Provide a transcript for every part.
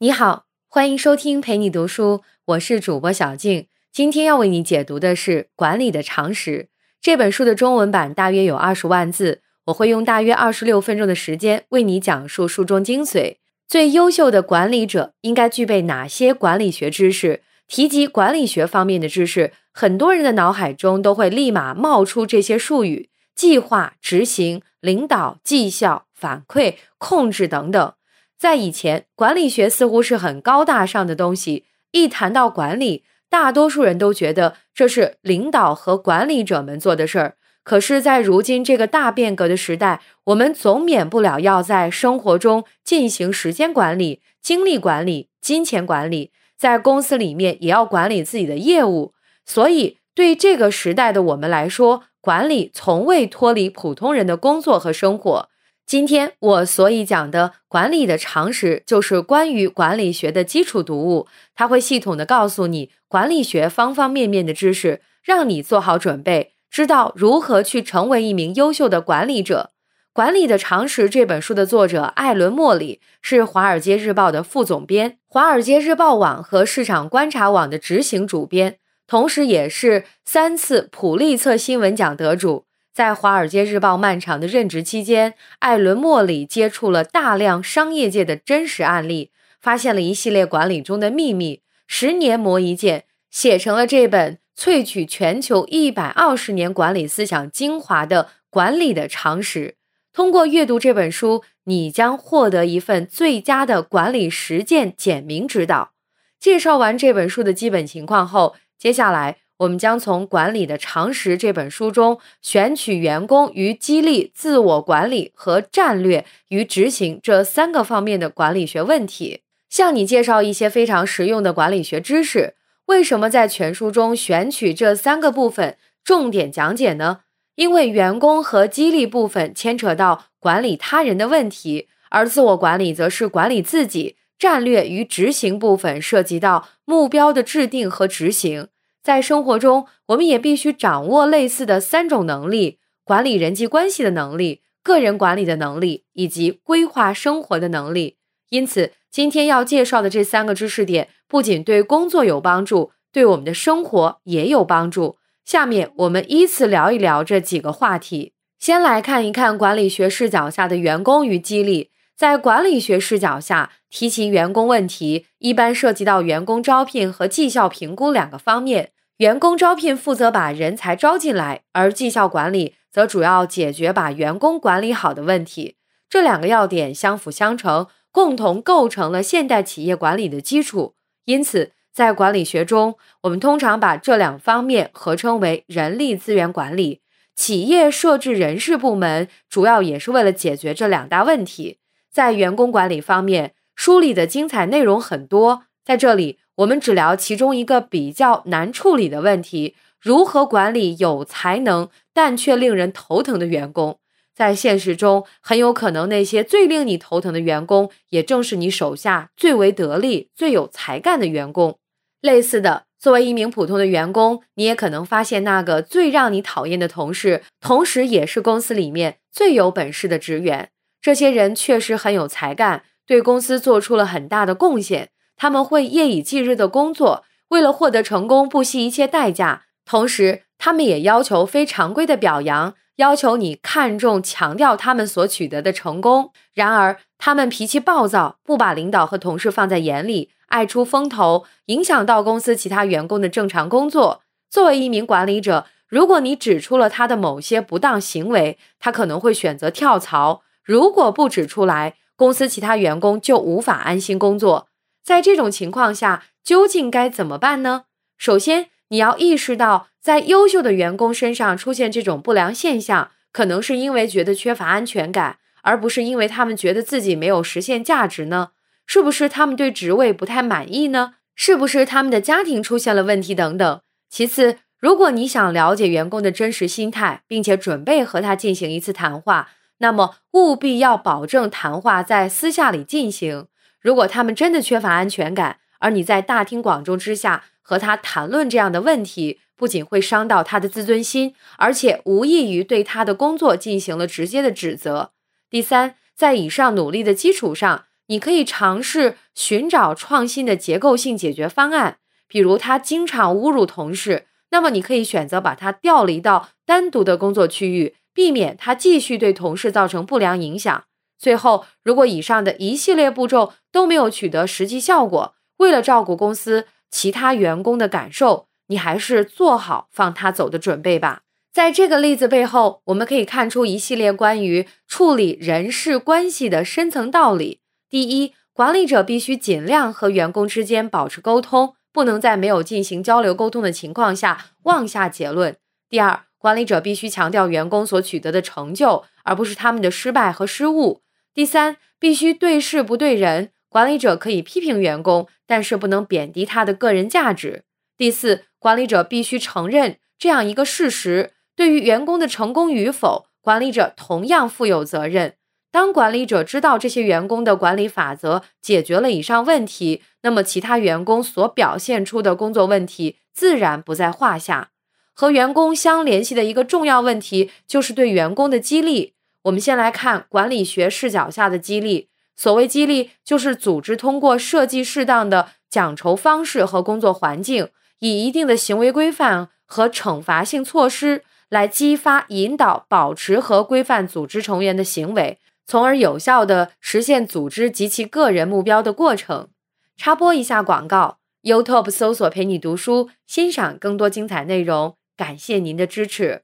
你好，欢迎收听陪你读书，我是主播小静。今天要为你解读的是《管理的常识》这本书的中文版，大约有二十万字，我会用大约二十六分钟的时间为你讲述书中精髓。最优秀的管理者应该具备哪些管理学知识？提及管理学方面的知识，很多人的脑海中都会立马冒出这些术语：计划、执行、领导、绩效、反馈、控制等等。在以前，管理学似乎是很高大上的东西。一谈到管理，大多数人都觉得这是领导和管理者们做的事儿。可是，在如今这个大变革的时代，我们总免不了要在生活中进行时间管理、精力管理、金钱管理，在公司里面也要管理自己的业务。所以，对这个时代的我们来说，管理从未脱离普通人的工作和生活。今天我所以讲的管理的常识，就是关于管理学的基础读物，它会系统的告诉你管理学方方面面的知识，让你做好准备，知道如何去成为一名优秀的管理者。《管理的常识》这本书的作者艾伦·莫里是《华尔街日报》的副总编，《华尔街日报网》和市场观察网的执行主编，同时也是三次普利策新闻奖得主。在《华尔街日报》漫长的任职期间，艾伦·莫里接触了大量商业界的真实案例，发现了一系列管理中的秘密。十年磨一剑，写成了这本萃取全球一百二十年管理思想精华的《管理的常识》。通过阅读这本书，你将获得一份最佳的管理实践简明指导。介绍完这本书的基本情况后，接下来。我们将从《管理的常识》这本书中选取员工与激励、自我管理和战略与执行这三个方面的管理学问题，向你介绍一些非常实用的管理学知识。为什么在全书中选取这三个部分重点讲解呢？因为员工和激励部分牵扯到管理他人的问题，而自我管理则是管理自己。战略与执行部分涉及到目标的制定和执行。在生活中，我们也必须掌握类似的三种能力：管理人际关系的能力、个人管理的能力以及规划生活的能力。因此，今天要介绍的这三个知识点，不仅对工作有帮助，对我们的生活也有帮助。下面我们依次聊一聊这几个话题。先来看一看管理学视角下的员工与激励。在管理学视角下，提起员工问题，一般涉及到员工招聘和绩效评估两个方面。员工招聘负责把人才招进来，而绩效管理则主要解决把员工管理好的问题。这两个要点相辅相成，共同构成了现代企业管理的基础。因此，在管理学中，我们通常把这两方面合称为人力资源管理。企业设置人事部门，主要也是为了解决这两大问题。在员工管理方面，书里的精彩内容很多，在这里我们只聊其中一个比较难处理的问题：如何管理有才能但却令人头疼的员工？在现实中，很有可能那些最令你头疼的员工，也正是你手下最为得力、最有才干的员工。类似的，作为一名普通的员工，你也可能发现那个最让你讨厌的同事，同时也是公司里面最有本事的职员。这些人确实很有才干，对公司做出了很大的贡献。他们会夜以继日的工作，为了获得成功不惜一切代价。同时，他们也要求非常规的表扬，要求你看重、强调他们所取得的成功。然而，他们脾气暴躁，不把领导和同事放在眼里，爱出风头，影响到公司其他员工的正常工作。作为一名管理者，如果你指出了他的某些不当行为，他可能会选择跳槽。如果不指出来，公司其他员工就无法安心工作。在这种情况下，究竟该怎么办呢？首先，你要意识到，在优秀的员工身上出现这种不良现象，可能是因为觉得缺乏安全感，而不是因为他们觉得自己没有实现价值呢？是不是他们对职位不太满意呢？是不是他们的家庭出现了问题等等？其次，如果你想了解员工的真实心态，并且准备和他进行一次谈话。那么务必要保证谈话在私下里进行。如果他们真的缺乏安全感，而你在大庭广众之下和他谈论这样的问题，不仅会伤到他的自尊心，而且无异于对他的工作进行了直接的指责。第三，在以上努力的基础上，你可以尝试寻找创新的结构性解决方案。比如他经常侮辱同事，那么你可以选择把他调离到单独的工作区域，避免他继续对同事造成不良影响。最后，如果以上的一系列步骤都没有取得实际效果，为了照顾公司其他员工的感受，你还是做好放他走的准备吧。在这个例子背后，我们可以看出一系列关于处理人事关系的深层道理。第一，管理者必须尽量和员工之间保持沟通，不能在没有进行交流沟通的情况下妄下结论。第二，管理者必须强调员工所取得的成就，而不是他们的失败和失误。第三，必须对事不对人。管理者可以批评员工，但是不能贬低他的个人价值。第四，管理者必须承认这样一个事实：对于员工的成功与否，管理者同样负有责任。当管理者知道这些员工的管理法则解决了以上问题，那么其他员工所表现出的工作问题自然不在话下。和员工相联系的一个重要问题就是对员工的激励。我们先来看管理学视角下的激励。所谓激励，就是组织通过设计适当的奖酬方式和工作环境，以一定的行为规范和惩罚性措施来激发、引导、保持和规范组织成员的行为，从而有效的实现组织及其个人目标的过程。插播一下广告：YouTube 搜索“陪你读书”，欣赏更多精彩内容。感谢您的支持。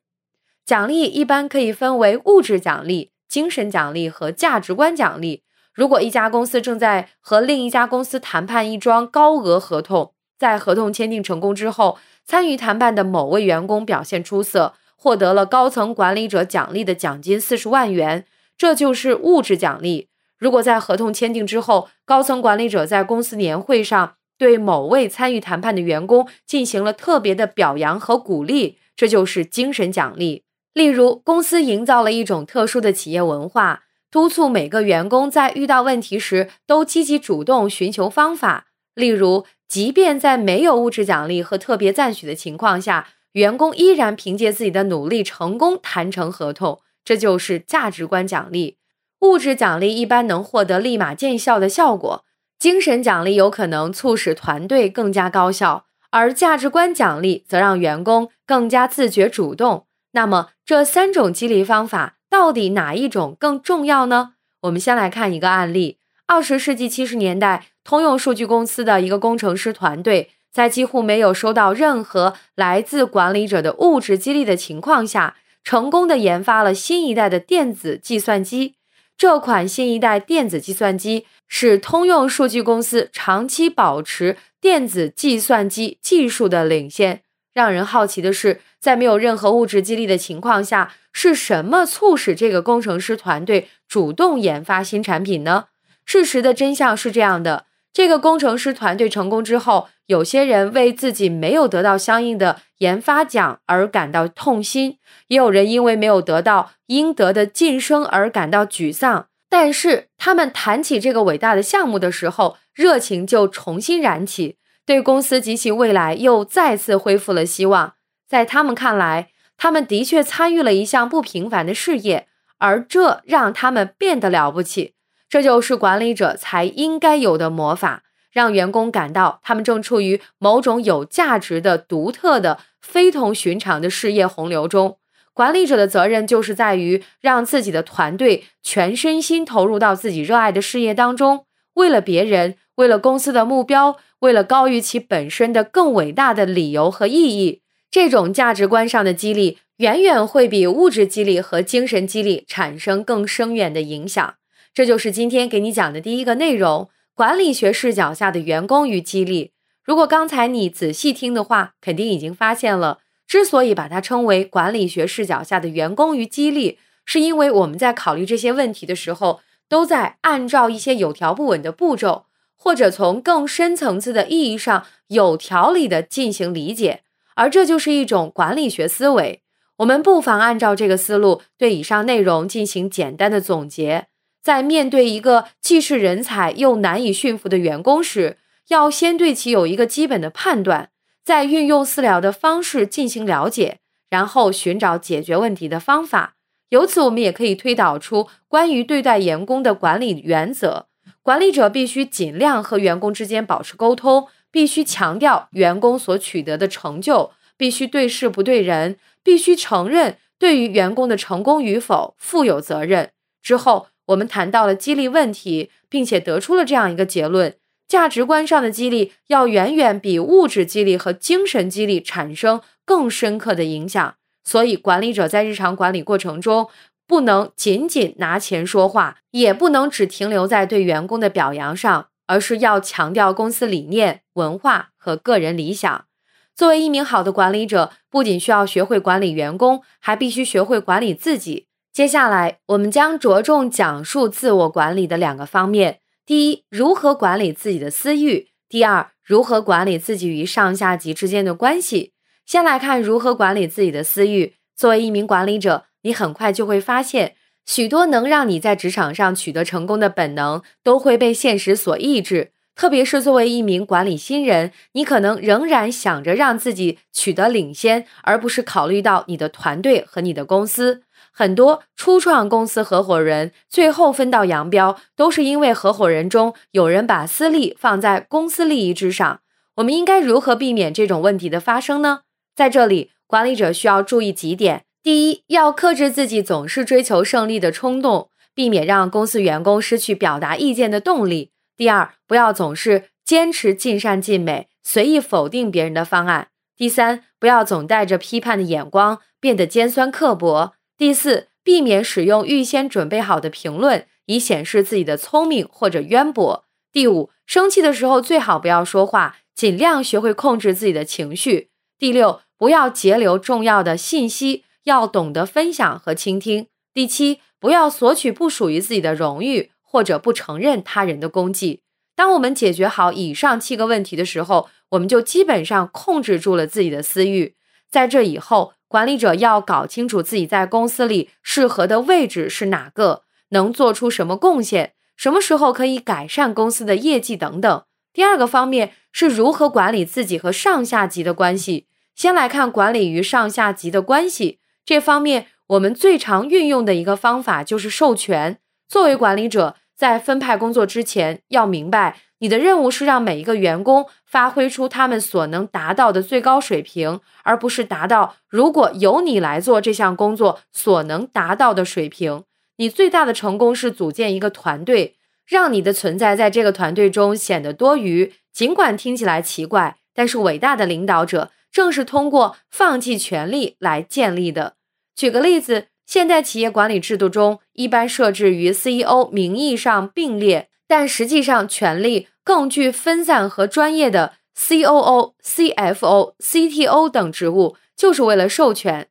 奖励一般可以分为物质奖励、精神奖励和价值观奖励。如果一家公司正在和另一家公司谈判一桩高额合同，在合同签订成功之后，参与谈判的某位员工表现出色，获得了高层管理者奖励的奖金四十万元，这就是物质奖励。如果在合同签订之后，高层管理者在公司年会上对某位参与谈判的员工进行了特别的表扬和鼓励，这就是精神奖励。例如，公司营造了一种特殊的企业文化，督促每个员工在遇到问题时都积极主动寻求方法。例如，即便在没有物质奖励和特别赞许的情况下，员工依然凭借自己的努力成功谈成合同，这就是价值观奖励。物质奖励一般能获得立马见效的效果，精神奖励有可能促使团队更加高效，而价值观奖励则让员工更加自觉主动。那么这三种激励方法到底哪一种更重要呢？我们先来看一个案例：二十世纪七十年代，通用数据公司的一个工程师团队，在几乎没有收到任何来自管理者的物质激励的情况下，成功的研发了新一代的电子计算机。这款新一代电子计算机使通用数据公司长期保持电子计算机技术的领先。让人好奇的是，在没有任何物质激励的情况下，是什么促使这个工程师团队主动研发新产品呢？事实的真相是这样的：这个工程师团队成功之后，有些人为自己没有得到相应的研发奖而感到痛心，也有人因为没有得到应得的晋升而感到沮丧。但是，他们谈起这个伟大的项目的时候，热情就重新燃起。对公司及其未来又再次恢复了希望。在他们看来，他们的确参与了一项不平凡的事业，而这让他们变得了不起。这就是管理者才应该有的魔法，让员工感到他们正处于某种有价值的、独特的、非同寻常的事业洪流中。管理者的责任就是在于让自己的团队全身心投入到自己热爱的事业当中，为了别人，为了公司的目标。为了高于其本身的更伟大的理由和意义，这种价值观上的激励远远会比物质激励和精神激励产生更深远的影响。这就是今天给你讲的第一个内容：管理学视角下的员工与激励。如果刚才你仔细听的话，肯定已经发现了，之所以把它称为管理学视角下的员工与激励，是因为我们在考虑这些问题的时候，都在按照一些有条不紊的步骤。或者从更深层次的意义上有条理的进行理解，而这就是一种管理学思维。我们不妨按照这个思路对以上内容进行简单的总结。在面对一个既是人才又难以驯服的员工时，要先对其有一个基本的判断，再运用私聊的方式进行了解，然后寻找解决问题的方法。由此，我们也可以推导出关于对待员工的管理原则。管理者必须尽量和员工之间保持沟通，必须强调员工所取得的成就，必须对事不对人，必须承认对于员工的成功与否负有责任。之后，我们谈到了激励问题，并且得出了这样一个结论：价值观上的激励要远远比物质激励和精神激励产生更深刻的影响。所以，管理者在日常管理过程中，不能仅仅拿钱说话，也不能只停留在对员工的表扬上，而是要强调公司理念、文化和个人理想。作为一名好的管理者，不仅需要学会管理员工，还必须学会管理自己。接下来，我们将着重讲述自我管理的两个方面：第一，如何管理自己的私欲；第二，如何管理自己与上下级之间的关系。先来看如何管理自己的私欲。作为一名管理者，你很快就会发现，许多能让你在职场上取得成功的本能都会被现实所抑制。特别是作为一名管理新人，你可能仍然想着让自己取得领先，而不是考虑到你的团队和你的公司。很多初创公司合伙人最后分道扬镳，都是因为合伙人中有人把私利放在公司利益之上。我们应该如何避免这种问题的发生呢？在这里，管理者需要注意几点：第一，要克制自己总是追求胜利的冲动，避免让公司员工失去表达意见的动力；第二，不要总是坚持尽善尽美，随意否定别人的方案；第三，不要总带着批判的眼光，变得尖酸刻薄；第四，避免使用预先准备好的评论，以显示自己的聪明或者渊博；第五，生气的时候最好不要说话，尽量学会控制自己的情绪；第六。不要截留重要的信息，要懂得分享和倾听。第七，不要索取不属于自己的荣誉，或者不承认他人的功绩。当我们解决好以上七个问题的时候，我们就基本上控制住了自己的私欲。在这以后，管理者要搞清楚自己在公司里适合的位置是哪个，能做出什么贡献，什么时候可以改善公司的业绩等等。第二个方面是如何管理自己和上下级的关系。先来看管理与上下级的关系这方面，我们最常运用的一个方法就是授权。作为管理者，在分派工作之前，要明白你的任务是让每一个员工发挥出他们所能达到的最高水平，而不是达到如果由你来做这项工作所能达到的水平。你最大的成功是组建一个团队，让你的存在在这个团队中显得多余。尽管听起来奇怪，但是伟大的领导者。正是通过放弃权力来建立的。举个例子，现代企业管理制度中一般设置与 CEO 名义上并列，但实际上权力更具分散和专业的 COO、CFO、CTO 等职务，就是为了授权，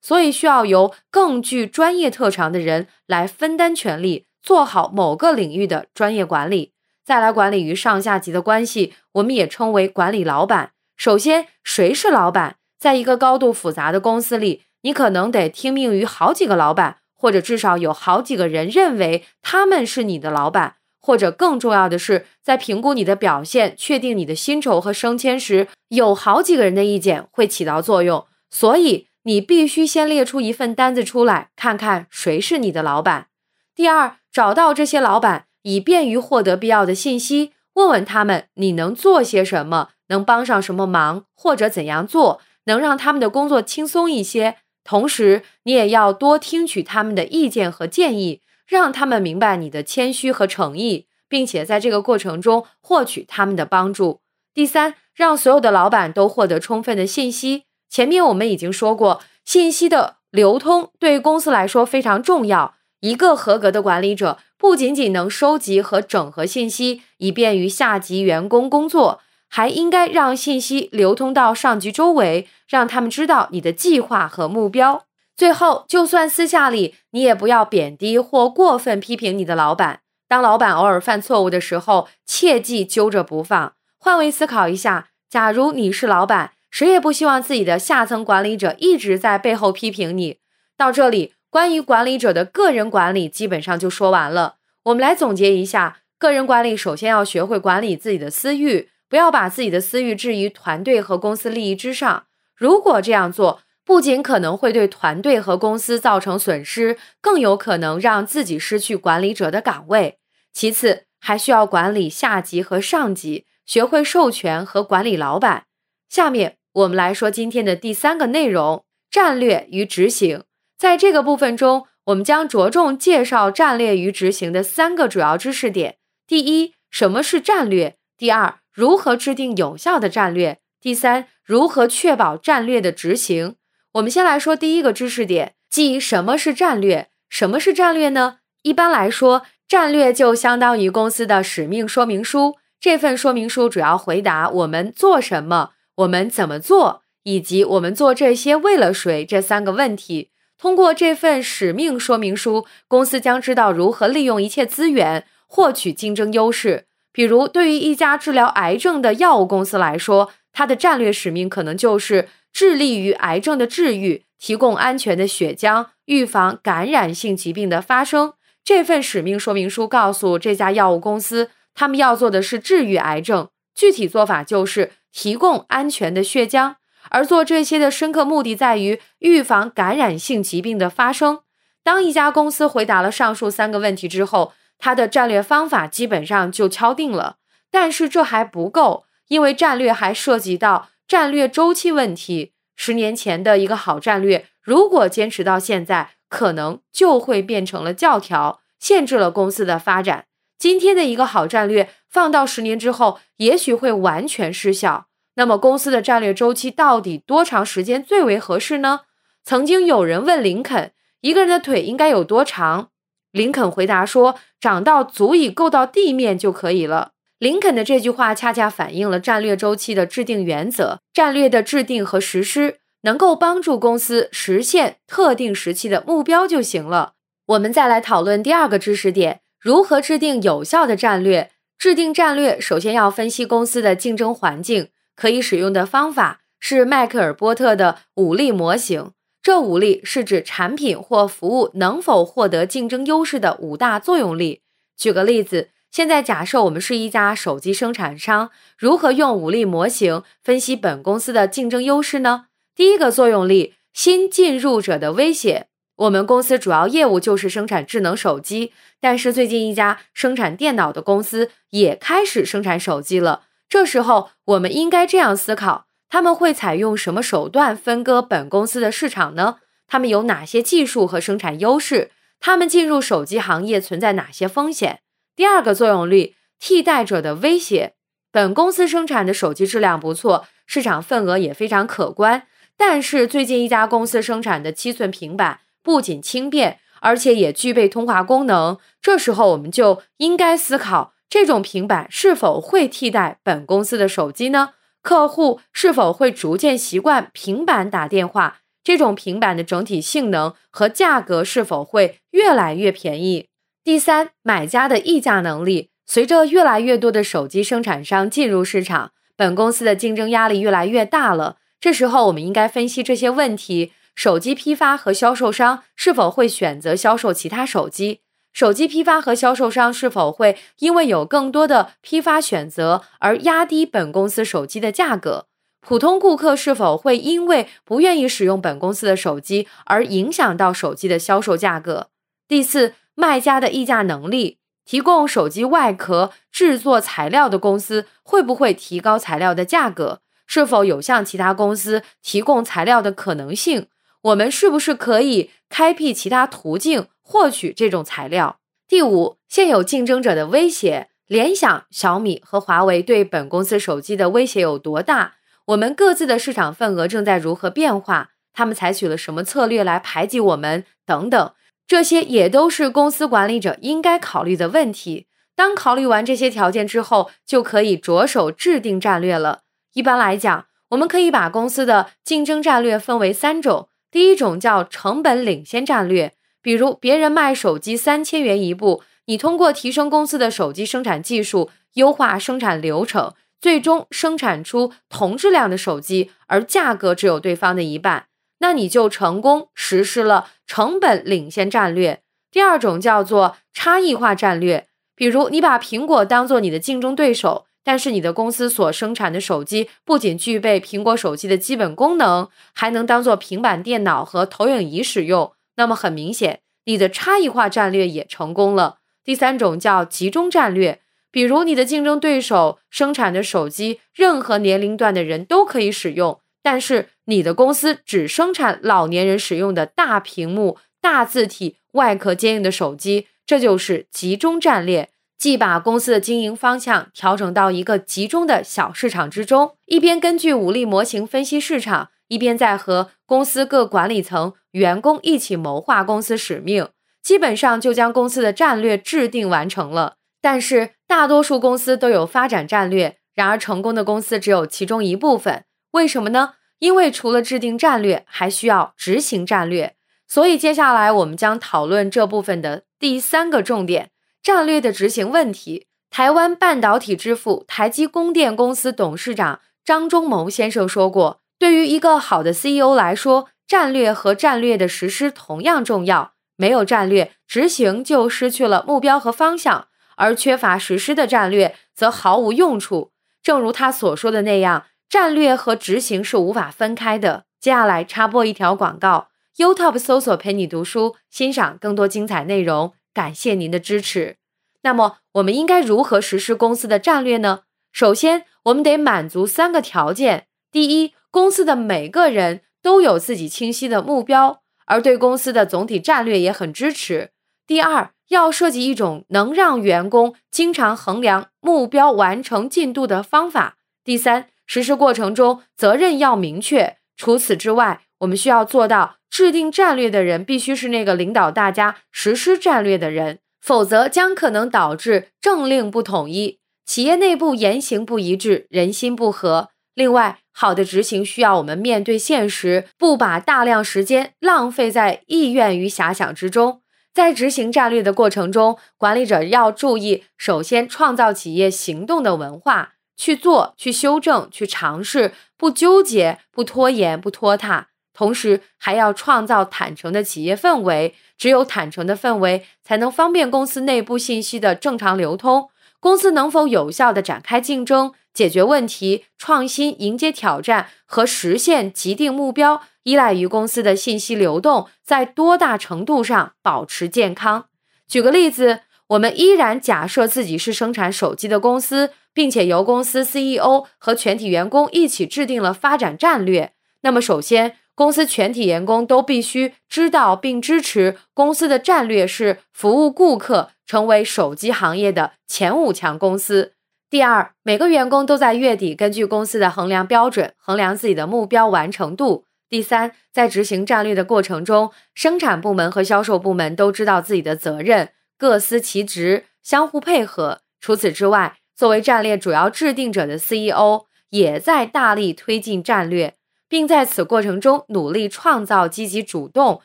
所以需要由更具专业特长的人来分担权力，做好某个领域的专业管理。再来管理与上下级的关系，我们也称为管理老板。首先，谁是老板？在一个高度复杂的公司里，你可能得听命于好几个老板，或者至少有好几个人认为他们是你的老板。或者更重要的是，在评估你的表现、确定你的薪酬和升迁时，有好几个人的意见会起到作用。所以，你必须先列出一份单子出来，看看谁是你的老板。第二，找到这些老板，以便于获得必要的信息。问问他们，你能做些什么？能帮上什么忙，或者怎样做能让他们的工作轻松一些？同时，你也要多听取他们的意见和建议，让他们明白你的谦虚和诚意，并且在这个过程中获取他们的帮助。第三，让所有的老板都获得充分的信息。前面我们已经说过，信息的流通对公司来说非常重要。一个合格的管理者不仅仅能收集和整合信息，以便于下级员工工作。还应该让信息流通到上级周围，让他们知道你的计划和目标。最后，就算私下里，你也不要贬低或过分批评你的老板。当老板偶尔犯错误的时候，切记揪着不放。换位思考一下，假如你是老板，谁也不希望自己的下层管理者一直在背后批评你。到这里，关于管理者的个人管理基本上就说完了。我们来总结一下：个人管理首先要学会管理自己的私欲。不要把自己的私欲置于团队和公司利益之上。如果这样做，不仅可能会对团队和公司造成损失，更有可能让自己失去管理者的岗位。其次，还需要管理下级和上级，学会授权和管理老板。下面我们来说今天的第三个内容：战略与执行。在这个部分中，我们将着重介绍战略与执行的三个主要知识点。第一，什么是战略？第二，如何制定有效的战略？第三，如何确保战略的执行？我们先来说第一个知识点，即什么是战略？什么是战略呢？一般来说，战略就相当于公司的使命说明书。这份说明书主要回答我们做什么、我们怎么做，以及我们做这些为了谁这三个问题。通过这份使命说明书，公司将知道如何利用一切资源获取竞争优势。比如，对于一家治疗癌症的药物公司来说，它的战略使命可能就是致力于癌症的治愈，提供安全的血浆，预防感染性疾病的发生。这份使命说明书告诉这家药物公司，他们要做的是治愈癌症，具体做法就是提供安全的血浆。而做这些的深刻目的在于预防感染性疾病的发生。当一家公司回答了上述三个问题之后，它的战略方法基本上就敲定了。但是这还不够，因为战略还涉及到战略周期问题。十年前的一个好战略，如果坚持到现在，可能就会变成了教条，限制了公司的发展。今天的一个好战略，放到十年之后，也许会完全失效。那么，公司的战略周期到底多长时间最为合适呢？曾经有人问林肯，一个人的腿应该有多长？林肯回答说，长到足以够到地面就可以了。林肯的这句话恰恰反映了战略周期的制定原则：战略的制定和实施。能够帮助公司实现特定时期的目标就行了。我们再来讨论第二个知识点：如何制定有效的战略。制定战略首先要分析公司的竞争环境，可以使用的方法是迈克尔波特的五力模型。这五力是指产品或服务能否获得竞争优势的五大作用力。举个例子，现在假设我们是一家手机生产商，如何用五力模型分析本公司的竞争优势呢？第一个作用力，新进入者的威胁。我们公司主要业务就是生产智能手机，但是最近一家生产电脑的公司也开始生产手机了。这时候，我们应该这样思考：他们会采用什么手段分割本公司的市场呢？他们有哪些技术和生产优势？他们进入手机行业存在哪些风险？第二个作用力，替代者的威胁。本公司生产的手机质量不错，市场份额也非常可观。但是最近一家公司生产的七寸平板不仅轻便，而且也具备通话功能。这时候我们就应该思考，这种平板是否会替代本公司的手机呢？客户是否会逐渐习惯平板打电话？这种平板的整体性能和价格是否会越来越便宜？第三，买家的议价能力。随着越来越多的手机生产商进入市场，本公司的竞争压力越来越大了。这时候，我们应该分析这些问题：手机批发和销售商是否会选择销售其他手机？手机批发和销售商是否会因为有更多的批发选择而压低本公司手机的价格？普通顾客是否会因为不愿意使用本公司的手机而影响到手机的销售价格？第四，卖家的议价能力，提供手机外壳制作材料的公司会不会提高材料的价格？是否有向其他公司提供材料的可能性？我们是不是可以开辟其他途径获取这种材料？第五，现有竞争者的威胁，联想、小米和华为对本公司手机的威胁有多大？我们各自的市场份额正在如何变化？他们采取了什么策略来排挤我们？等等，这些也都是公司管理者应该考虑的问题。当考虑完这些条件之后，就可以着手制定战略了。一般来讲，我们可以把公司的竞争战略分为三种。第一种叫成本领先战略，比如别人卖手机三千元一部，你通过提升公司的手机生产技术，优化生产流程，最终生产出同质量的手机，而价格只有对方的一半，那你就成功实施了成本领先战略。第二种叫做差异化战略，比如你把苹果当做你的竞争对手。但是你的公司所生产的手机不仅具备苹果手机的基本功能，还能当做平板电脑和投影仪使用。那么很明显，你的差异化战略也成功了。第三种叫集中战略，比如，你的竞争对手生产的手机，任何年龄段的人都可以使用，但是你的公司只生产老年人使用的大屏幕、大字体、外壳坚硬的手机，这就是集中战略。既把公司的经营方向调整到一个集中的小市场之中，一边根据武力模型分析市场，一边在和公司各管理层、员工一起谋划公司使命，基本上就将公司的战略制定完成了。但是大多数公司都有发展战略，然而成功的公司只有其中一部分。为什么呢？因为除了制定战略，还需要执行战略。所以接下来我们将讨论这部分的第三个重点。战略的执行问题。台湾半导体之父、台积供电公司董事长张忠谋先生说过：“对于一个好的 CEO 来说，战略和战略的实施同样重要。没有战略，执行就失去了目标和方向；而缺乏实施的战略，则毫无用处。正如他所说的那样，战略和执行是无法分开的。”接下来插播一条广告：YouTube 搜索“陪你读书”，欣赏更多精彩内容。感谢您的支持。那么，我们应该如何实施公司的战略呢？首先，我们得满足三个条件：第一，公司的每个人都有自己清晰的目标，而对公司的总体战略也很支持；第二，要设计一种能让员工经常衡量目标完成进度的方法；第三，实施过程中责任要明确。除此之外，我们需要做到。制定战略的人必须是那个领导大家实施战略的人，否则将可能导致政令不统一，企业内部言行不一致，人心不和。另外，好的执行需要我们面对现实，不把大量时间浪费在意愿与遐想之中。在执行战略的过程中，管理者要注意：首先，创造企业行动的文化，去做、去修正、去尝试，不纠结、不拖延、不拖沓。同时还要创造坦诚的企业氛围，只有坦诚的氛围，才能方便公司内部信息的正常流通。公司能否有效地展开竞争、解决问题、创新、迎接挑战和实现既定目标，依赖于公司的信息流动在多大程度上保持健康。举个例子，我们依然假设自己是生产手机的公司，并且由公司 CEO 和全体员工一起制定了发展战略。那么，首先，公司全体员工都必须知道并支持公司的战略是服务顾客，成为手机行业的前五强公司。第二，每个员工都在月底根据公司的衡量标准衡量自己的目标完成度。第三，在执行战略的过程中，生产部门和销售部门都知道自己的责任，各司其职，相互配合。除此之外，作为战略主要制定者的 CEO 也在大力推进战略。并在此过程中努力创造积极主动、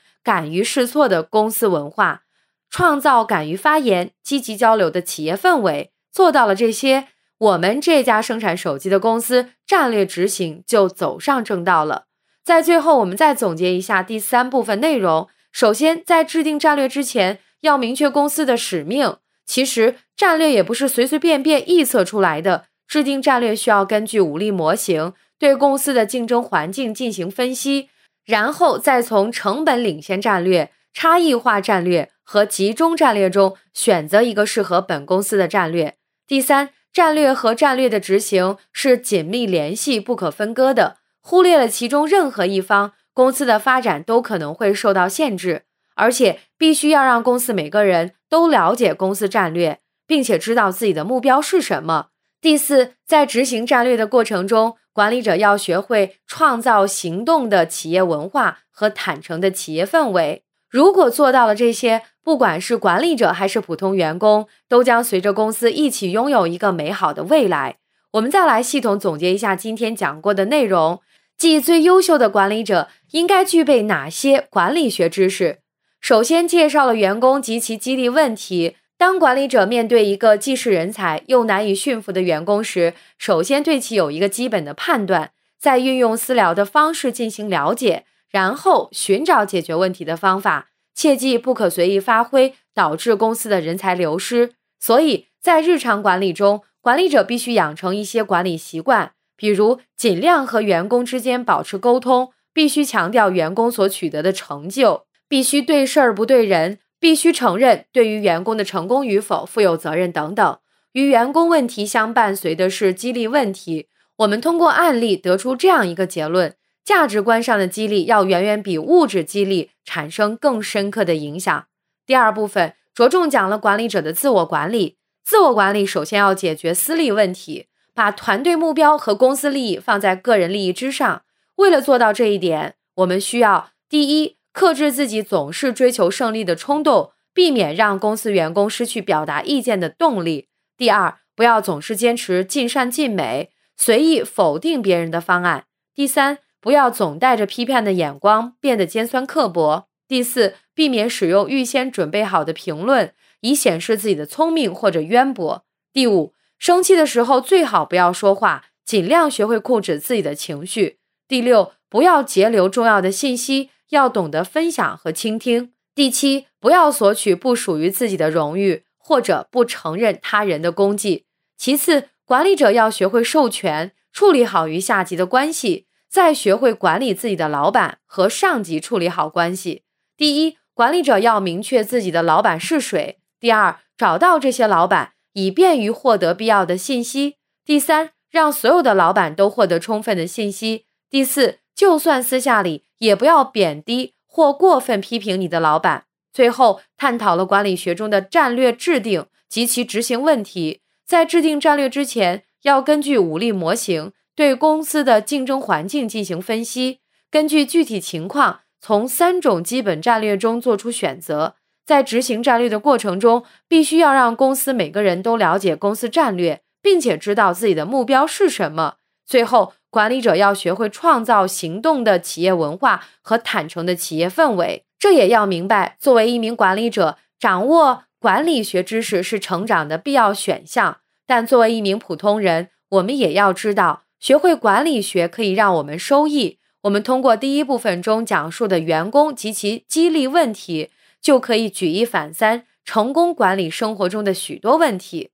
敢于试错的公司文化，创造敢于发言、积极交流的企业氛围。做到了这些，我们这家生产手机的公司战略执行就走上正道了。在最后，我们再总结一下第三部分内容。首先，在制定战略之前，要明确公司的使命。其实，战略也不是随随便便臆测出来的，制定战略需要根据武力模型。对公司的竞争环境进行分析，然后再从成本领先战略、差异化战略和集中战略中选择一个适合本公司的战略。第三，战略和战略的执行是紧密联系、不可分割的。忽略了其中任何一方，公司的发展都可能会受到限制。而且，必须要让公司每个人都了解公司战略，并且知道自己的目标是什么。第四，在执行战略的过程中，管理者要学会创造行动的企业文化和坦诚的企业氛围。如果做到了这些，不管是管理者还是普通员工，都将随着公司一起拥有一个美好的未来。我们再来系统总结一下今天讲过的内容，即最优秀的管理者应该具备哪些管理学知识。首先，介绍了员工及其激励问题。当管理者面对一个既是人才又难以驯服的员工时，首先对其有一个基本的判断，再运用私聊的方式进行了解，然后寻找解决问题的方法。切记不可随意发挥，导致公司的人才流失。所以在日常管理中，管理者必须养成一些管理习惯，比如尽量和员工之间保持沟通，必须强调员工所取得的成就，必须对事儿不对人。必须承认对于员工的成功与否负有责任等等。与员工问题相伴随的是激励问题。我们通过案例得出这样一个结论：价值观上的激励要远远比物质激励产生更深刻的影响。第二部分着重讲了管理者的自我管理。自我管理首先要解决私利问题，把团队目标和公司利益放在个人利益之上。为了做到这一点，我们需要第一，克制自己总是追求胜利的冲动，避免让公司员工失去表达意见的动力；第二，不要总是坚持尽善尽美，随意否定别人的方案；第三，不要总带着批判的眼光，变得尖酸刻薄；第四，避免使用预先准备好的评论。以显示自己的聪明或者渊博。第五，生气的时候最好不要说话，尽量学会控制自己的情绪。第六，不要截留重要的信息，要懂得分享和倾听。第七，不要索取不属于自己的荣誉，或者不承认他人的功绩。其次，管理者要学会授权，处理好与下级的关系，再学会管理自己的老板和上级，处理好关系。第一，管理者要明确自己的老板是谁。第二，找到这些老板，以便于获得必要的信息。第三，让所有的老板都获得充分的信息。第四，就算私下里也不要贬低或过分批评你的老板。最后，探讨了管理学中的战略制定及其执行问题。在制定战略之前，要根据武力模型对公司的竞争环境进行分析，根据具体情况，从三种基本战略中做出选择。在执行战略的过程中，必须要让公司每个人都了解公司战略，并且知道自己的目标是什么。最后，管理者要学会创造行动的企业文化和坦诚的企业氛围。这也要明白，作为一名管理者，掌握管理学知识是成长的必要选项。但作为一名普通人，我们也要知道，学会管理学可以让我们收益。我们通过第一部分中讲述的员工及其激励问题。就可以举一反三，成功管理生活中的许多问题。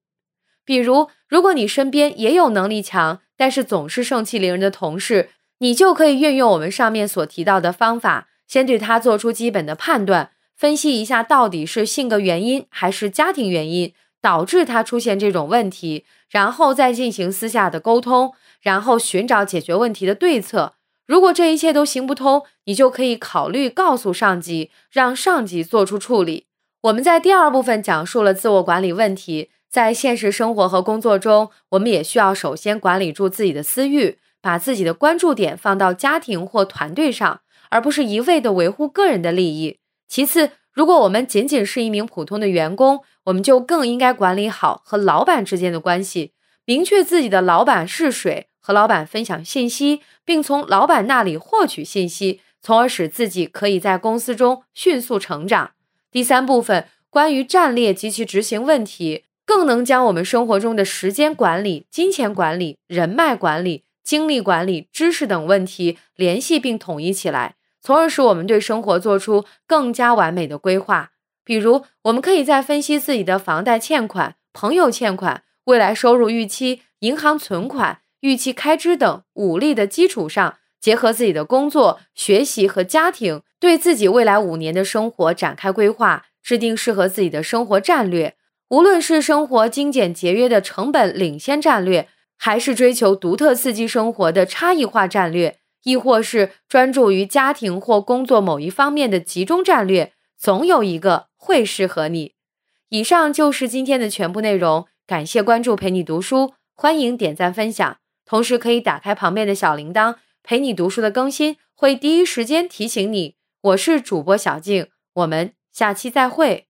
比如，如果你身边也有能力强但是总是盛气凌人的同事，你就可以运用我们上面所提到的方法，先对他做出基本的判断，分析一下到底是性格原因还是家庭原因导致他出现这种问题，然后再进行私下的沟通，然后寻找解决问题的对策。如果这一切都行不通，你就可以考虑告诉上级，让上级做出处理。我们在第二部分讲述了自我管理问题，在现实生活和工作中，我们也需要首先管理住自己的私欲，把自己的关注点放到家庭或团队上，而不是一味的维护个人的利益。其次，如果我们仅仅是一名普通的员工，我们就更应该管理好和老板之间的关系，明确自己的老板是谁。和老板分享信息，并从老板那里获取信息，从而使自己可以在公司中迅速成长。第三部分关于战略及其执行问题，更能将我们生活中的时间管理、金钱管理、人脉管理、精力管理、知识等问题联系并统一起来，从而使我们对生活做出更加完美的规划。比如，我们可以在分析自己的房贷欠款、朋友欠款、未来收入预期、银行存款。预期开支等五力的基础上，结合自己的工作、学习和家庭，对自己未来五年的生活展开规划，制定适合自己的生活战略。无论是生活精简节约的成本领先战略，还是追求独特刺激生活的差异化战略，亦或是专注于家庭或工作某一方面的集中战略，总有一个会适合你。以上就是今天的全部内容，感谢关注，陪你读书，欢迎点赞分享。同时可以打开旁边的小铃铛，陪你读书的更新会第一时间提醒你。我是主播小静，我们下期再会。